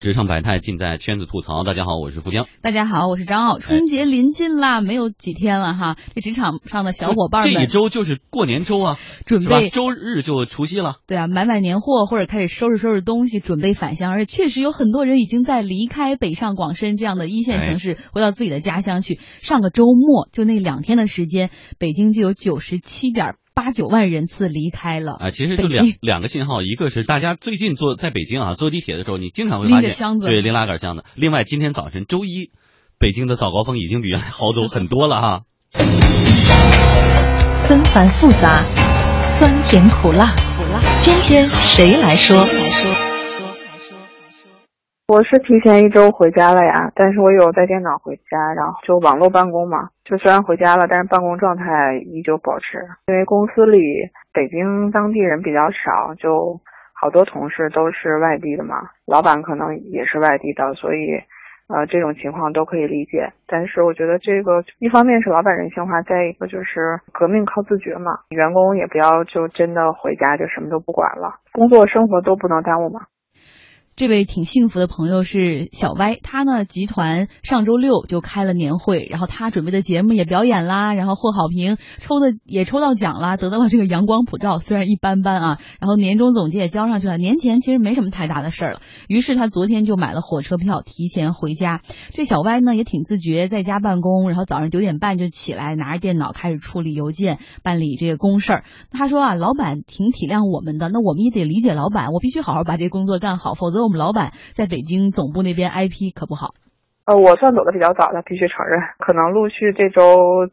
职场百态尽在圈子吐槽。大家好，我是富江。大家好，我是张傲。春节临近啦，没有几天了哈。这职场上的小伙伴们，这一周就是过年周啊，准备周日就除夕了。对啊，买买年货或者开始收拾收拾东西，准备返乡。而且确实有很多人已经在离开北上广深这样的一线城市，回到自己的家乡去。上个周末就那两天的时间，北京就有九十七点。八九万人次离开了啊！其实就两两个信号，一个是大家最近坐在北京啊，坐地铁的时候，你经常会发现对拎拉杆箱的。另外，今天早晨周一，北京的早高峰已经比原来好走很多了哈。纷繁复杂，酸甜苦辣，苦辣。今天谁来说？我是提前一周回家了呀，但是我有带电脑回家，然后就网络办公嘛。就虽然回家了，但是办公状态依旧保持。因为公司里北京当地人比较少，就好多同事都是外地的嘛，老板可能也是外地的，所以呃这种情况都可以理解。但是我觉得这个一方面是老板人性化，再一个就是革命靠自觉嘛，员工也不要就真的回家就什么都不管了，工作生活都不能耽误嘛。这位挺幸福的朋友是小歪，他呢集团上周六就开了年会，然后他准备的节目也表演啦，然后获好评，抽的也抽到奖啦，得到了这个阳光普照，虽然一般般啊，然后年终总结也交上去了，年前其实没什么太大的事儿了，于是他昨天就买了火车票提前回家。这小歪呢也挺自觉，在家办公，然后早上九点半就起来，拿着电脑开始处理邮件，办理这个公事儿。他说啊，老板挺体谅我们的，那我们也得理解老板，我必须好好把这工作干好，否则我。我们老板在北京总部那边 IP 可不好，呃，我算走的比较早的，必须承认，可能陆续这周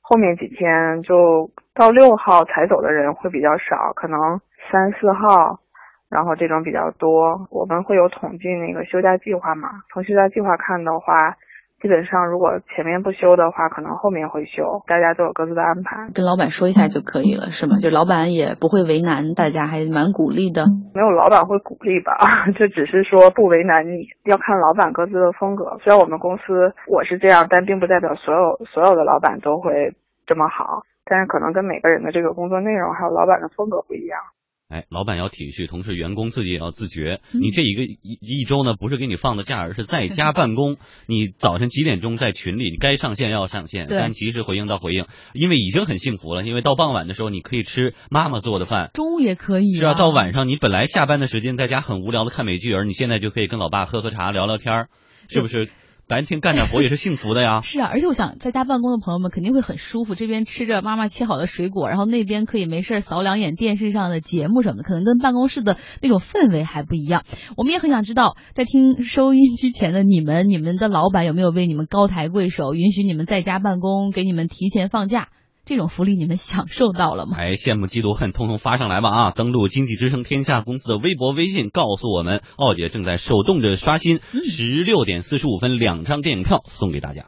后面几天就到六号才走的人会比较少，可能三四号，然后这种比较多。我们会有统计那个休假计划嘛？从休假计划看的话。基本上，如果前面不休的话，可能后面会休。大家都有各自的安排，跟老板说一下就可以了，是吗？就老板也不会为难大家，还蛮鼓励的。没有老板会鼓励吧？就只是说不为难你，要看老板各自的风格。虽然我们公司我是这样，但并不代表所有所有的老板都会这么好。但是可能跟每个人的这个工作内容还有老板的风格不一样。哎，老板要体恤，同时员工自己也要自觉。你这一个一一周呢，不是给你放的假，而是在家办公。你早晨几点钟在群里，你该上线要上线，该及时回应到回应。因为已经很幸福了，因为到傍晚的时候，你可以吃妈妈做的饭，中午也可以。是啊，到晚上你本来下班的时间在家很无聊的看美剧，而你现在就可以跟老爸喝喝茶聊聊天儿是不是？白天干点活也是幸福的呀。是啊，而且我想在家办公的朋友们肯定会很舒服，这边吃着妈妈切好的水果，然后那边可以没事扫两眼电视上的节目什么的，可能跟办公室的那种氛围还不一样。我们也很想知道，在听收音机前的你们，你们的老板有没有为你们高抬贵手，允许你们在家办公，给你们提前放假？这种福利你们享受到了吗？哎，羡慕嫉妒恨，通通发上来吧啊！登录经济之声天下公司的微博微信，告诉我们，奥姐正在手动着刷新，十六点四十五分两张电影票送给大家。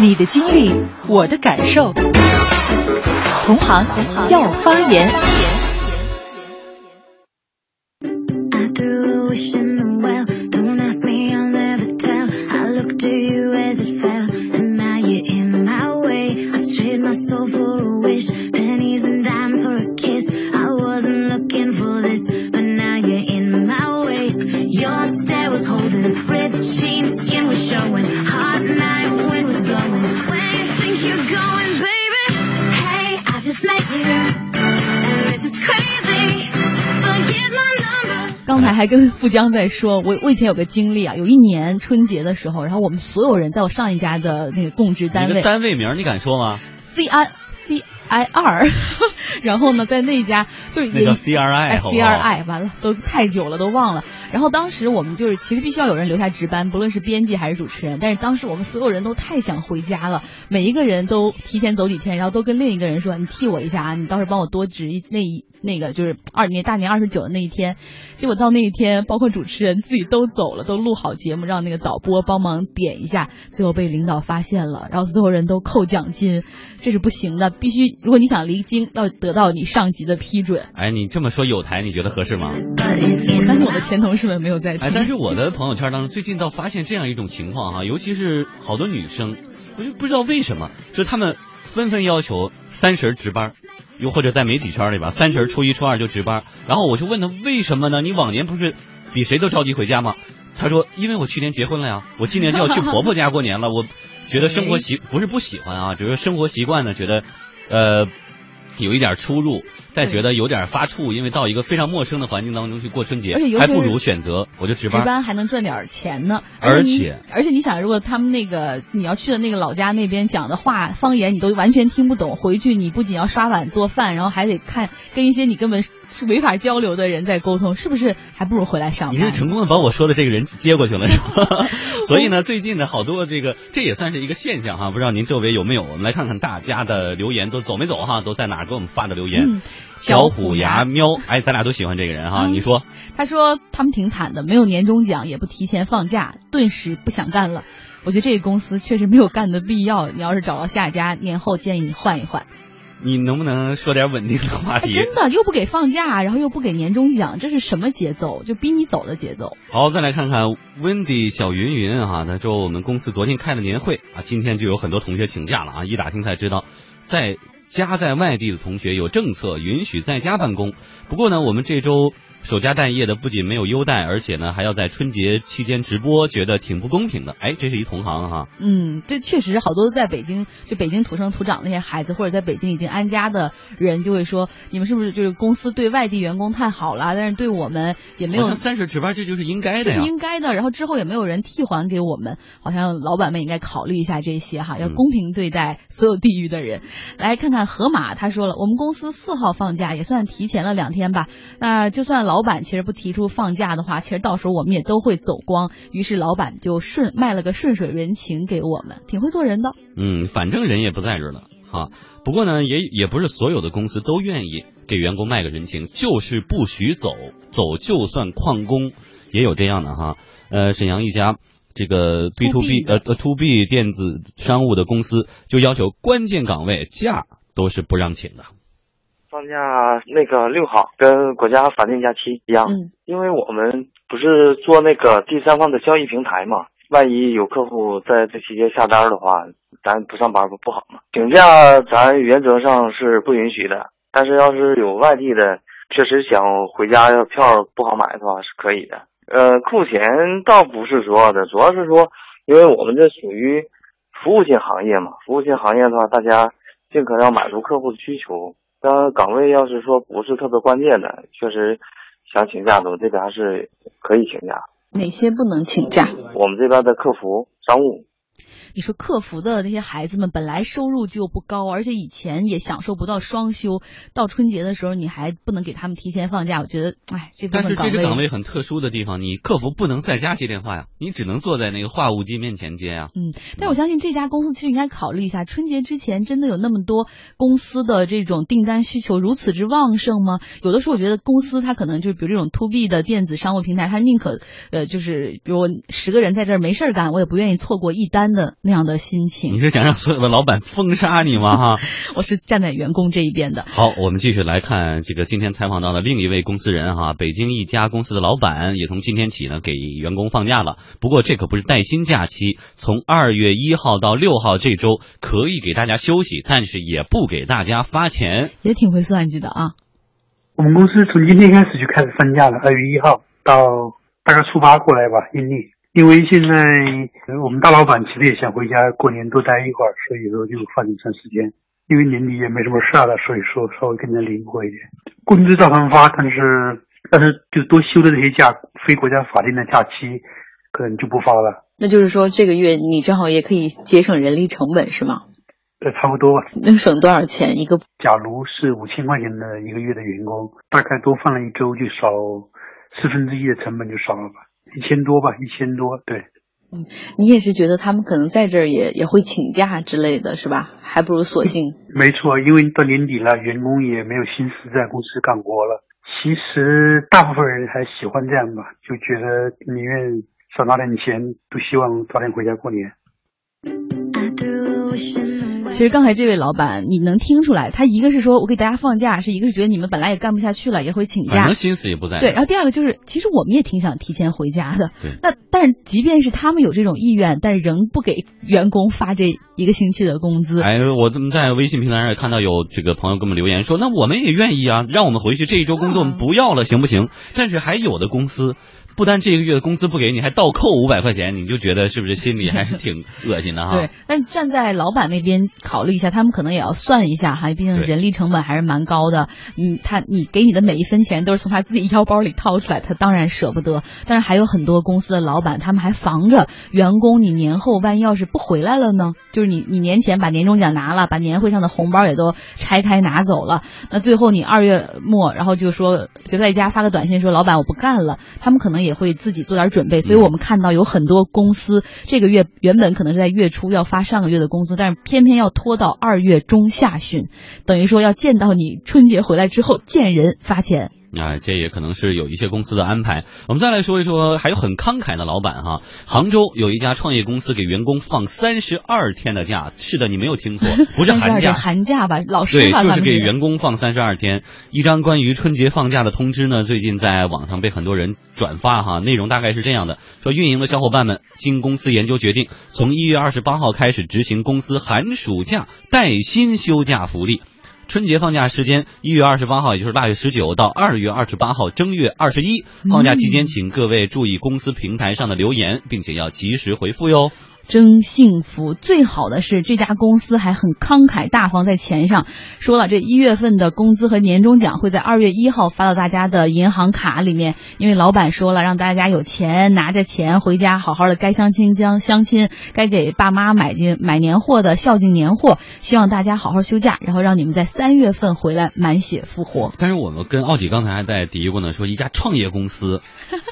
你的经历，我的感受，同行要发言。还跟富江在说，我我以前有个经历啊，有一年春节的时候，然后我们所有人在我上一家的那个供职单位，单位名你敢说吗？C I C I R，然后呢，在那家就是那叫 C R I C R I，完了都太久了都忘了。然后当时我们就是其实必须要有人留下值班，不论是编辑还是主持人。但是当时我们所有人都太想回家了，每一个人都提前走几天，然后都跟另一个人说：“你替我一下啊，你到时候帮我多值一那一那个就是二年大年二十九的那一天。”结果到那一天，包括主持人自己都走了，都录好节目，让那个导播帮忙点一下，最后被领导发现了，然后所有人都扣奖金，这是不行的，必须如果你想离京，要得到你上级的批准。哎，你这么说有台，你觉得合适吗？我相信我的前同事们没有在。哎，但是我的朋友圈当中 最近倒发现这样一种情况哈，尤其是好多女生，我就不知道为什么，就他们纷纷要求三十值班。又或者在媒体圈里吧，三十初一初二就值班。然后我就问他为什么呢？你往年不是比谁都着急回家吗？他说因为我去年结婚了呀，我今年就要去婆婆家过年了。我觉得生活习 不是不喜欢啊，只是生活习惯呢，觉得呃有一点出入。再觉得有点发怵，因为到一个非常陌生的环境当中去过春节，还不如选择我就值班，值班还能赚点钱呢。而且而且你想，如果他们那个你要去的那个老家那边讲的话方言你都完全听不懂，回去你不仅要刷碗做饭，然后还得看跟一些你根本是没法交流的人在沟通，是不是还不如回来上班？你是成功的把我说的这个人接过去了，是吧？所以呢，最近呢，好多这个这也算是一个现象哈，不知道您周围有没有？我们来看看大家的留言都走没走哈？都在哪给我们发的留言？小虎牙喵，哎，咱俩都喜欢这个人哈。你说，他说他们挺惨的，没有年终奖，也不提前放假，顿时不想干了。我觉得这个公司确实没有干的必要。你要是找到下家，年后建议你换一换。你能不能说点稳定的话题？真的又不给放假，然后又不给年终奖，这是什么节奏？就逼你走的节奏。好，再来看看 Wendy 小云云哈，他说我们公司昨天开了年会啊，今天就有很多同学请假了啊，一打听才知道，在。家在外地的同学有政策允许在家办公，不过呢，我们这周守家待业的不仅没有优待，而且呢还要在春节期间直播，觉得挺不公平的。哎，这是一同行哈。嗯，这确实好多在北京，就北京土生土长那些孩子，或者在北京已经安家的人，就会说，你们是不是就是公司对外地员工太好了？但是对我们也没有三十值班，这就是应该的呀，应该的。然后之后也没有人替还给我们，好像老板们应该考虑一下这些哈，要公平对待所有地域的人。来看看。河马他说了，我们公司四号放假也算提前了两天吧。那就算老板其实不提出放假的话，其实到时候我们也都会走光。于是老板就顺卖了个顺水人情给我们，挺会做人的。嗯，反正人也不在这了哈。不过呢，也也不是所有的公司都愿意给员工卖个人情，就是不许走，走就算旷工，也有这样的哈。呃，沈阳一家。这个 B to B 呃呃 to B 电子商务的公司就要求关键岗位假都是不让请的。放假那个六号跟国家法定假期一样，因为我们不是做那个第三方的交易平台嘛，万一有客户在这期间下单的话，咱不上班不不好嘛？请假咱原则上是不允许的，但是要是有外地的确实想回家要票不好买的话是可以的。呃，扣钱倒不是主要的，主要是说，因为我们这属于服务性行业嘛，服务性行业的话，大家尽可能满足客户的需求。当岗位要是说不是特别关键的，确实想请假的，我这边还是可以请假。哪些不能请假？我们这边的客服、商务。你说客服的那些孩子们本来收入就不高，而且以前也享受不到双休，到春节的时候你还不能给他们提前放假，我觉得，哎，这但是这个岗位很特殊的地方，你客服不能在家接电话呀，你只能坐在那个话务机面前接啊。嗯，但我相信这家公司其实应该考虑一下，春节之前真的有那么多公司的这种订单需求如此之旺盛吗？有的时候我觉得公司它可能就是比如这种 to B 的电子商务平台，它宁可呃就是比如十个人在这儿没事儿干，我也不愿意错过一单的。那样的心情，你是想让所有的老板封杀你吗？哈，我是站在员工这一边的。好，我们继续来看这个今天采访到的另一位公司人哈，北京一家公司的老板也从今天起呢给员工放假了。不过这可不是带薪假期，从二月一号到六号这周可以给大家休息，但是也不给大家发钱，也挺会算计的啊。我们公司从今天开始就开始放假了，二月一号到大概初八过来吧，阴历。因为现在我们大老板其实也想回家过年多待一会儿，所以说就放一段时间。因为年底也没什么事了，所以说稍微更加灵活一点。工资照常发，但是但是就多休的这些假，非国家法定的假期，可能就不发了。那就是说这个月你正好也可以节省人力成本，是吗？呃，差不多吧。能省多少钱一个？假如是五千块钱的一个月的员工，大概多放了一周，就少四分之一的成本就少了吧。一千多吧，一千多，对。嗯，你也是觉得他们可能在这儿也也会请假之类的是吧？还不如索性。没错，因为到年底了，员工也没有心思在公司干活了。其实大部分人还喜欢这样吧，就觉得宁愿少拿点钱，都希望早点回家过年。其实刚才这位老板，你能听出来，他一个是说我给大家放假，是一个是觉得你们本来也干不下去了，也会请假，可能心思也不在。对，然后第二个就是，其实我们也挺想提前回家的。对。那但是即便是他们有这种意愿，但仍不给员工发这一个星期的工资。哎，我怎么在微信平台上也看到有这个朋友给我们留言说，那我们也愿意啊，让我们回去这一周工作我们不要了，行不行？但是还有的公司。不单这个月的工资不给你，还倒扣五百块钱，你就觉得是不是心里还是挺恶心的哈？对，但站在老板那边考虑一下，他们可能也要算一下哈，毕竟人力成本还是蛮高的。嗯，他你给你的每一分钱都是从他自己腰包里掏出来，他当然舍不得。但是还有很多公司的老板，他们还防着员工，你年后万一要是不回来了呢？就是你你年前把年终奖拿了，把年会上的红包也都拆开拿走了，那最后你二月末，然后就说就在家发个短信说老板我不干了，他们可能。也会自己做点准备，所以我们看到有很多公司这个月原本可能是在月初要发上个月的工资，但是偏偏要拖到二月中下旬，等于说要见到你春节回来之后见人发钱。啊，这也可能是有一些公司的安排。我们再来说一说，还有很慷慨的老板哈。杭州有一家创业公司给员工放三十二天的假，是的，你没有听错，不是寒假，寒假吧？老师对，就是给员工放三十二天。一张关于春节放假的通知呢，最近在网上被很多人转发哈。内容大概是这样的：说运营的小伙伴们经公司研究决定，从一月二十八号开始执行公司寒暑假带薪休假福利。春节放假时间一月二十八号，也就是腊月十九到二月二十八号正月二十一。放假期间，请各位注意公司平台上的留言，并且要及时回复哟。真幸福！最好的是这家公司还很慷慨大方，在钱上说了，这一月份的工资和年终奖会在二月一号发到大家的银行卡里面。因为老板说了，让大家有钱拿着钱回家，好好的该相亲将相亲，该给爸妈买进买年货的孝敬年货。希望大家好好休假，然后让你们在三月份回来满血复活。但是我们跟奥迪刚才还在嘀咕呢，说一家创业公司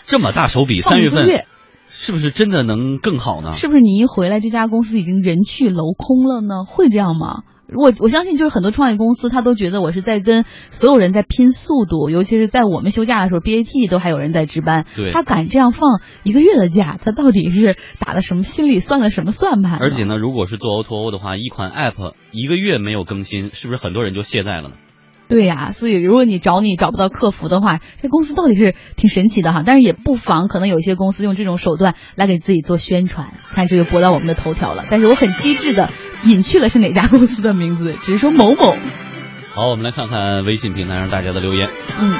这么大手笔，三月份。是不是真的能更好呢？是不是你一回来，这家公司已经人去楼空了呢？会这样吗？我我相信，就是很多创业公司，他都觉得我是在跟所有人在拼速度，尤其是在我们休假的时候，BAT 都还有人在值班。对，他敢这样放一个月的假，他到底是打了什么心理算了什么算盘？而且呢，如果是做 O2O 的话，一款 App 一个月没有更新，是不是很多人就懈怠了呢？对呀，所以如果你找你找不到客服的话，这公司到底是挺神奇的哈。但是也不妨可能有些公司用这种手段来给自己做宣传，看这就博到我们的头条了。但是我很机智的隐去了是哪家公司的名字，只是说某某。好，我们来看看微信平台上大家的留言。嗯，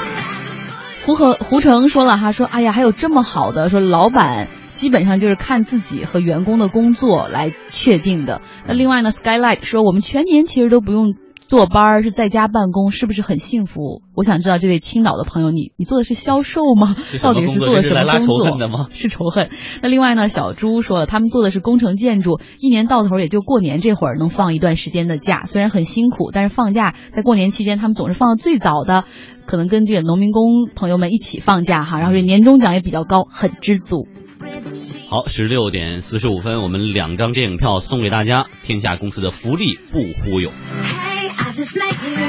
胡和胡成说了哈，说哎呀，还有这么好的，说老板基本上就是看自己和员工的工作来确定的。那另外呢，Skylight 说我们全年其实都不用。坐班儿是在家办公，是不是很幸福？我想知道这位青岛的朋友，你你做的是销售吗？到底是做的什么工作？是仇恨。那另外呢？小朱说了，他们做的是工程建筑，一年到头也就过年这会儿能放一段时间的假，虽然很辛苦，但是放假在过年期间，他们总是放的最早的，可能跟这个农民工朋友们一起放假哈，然后这年终奖也比较高，很知足。好，十六点四十五分，我们两张电影票送给大家，天下公司的福利不忽悠。I just like you.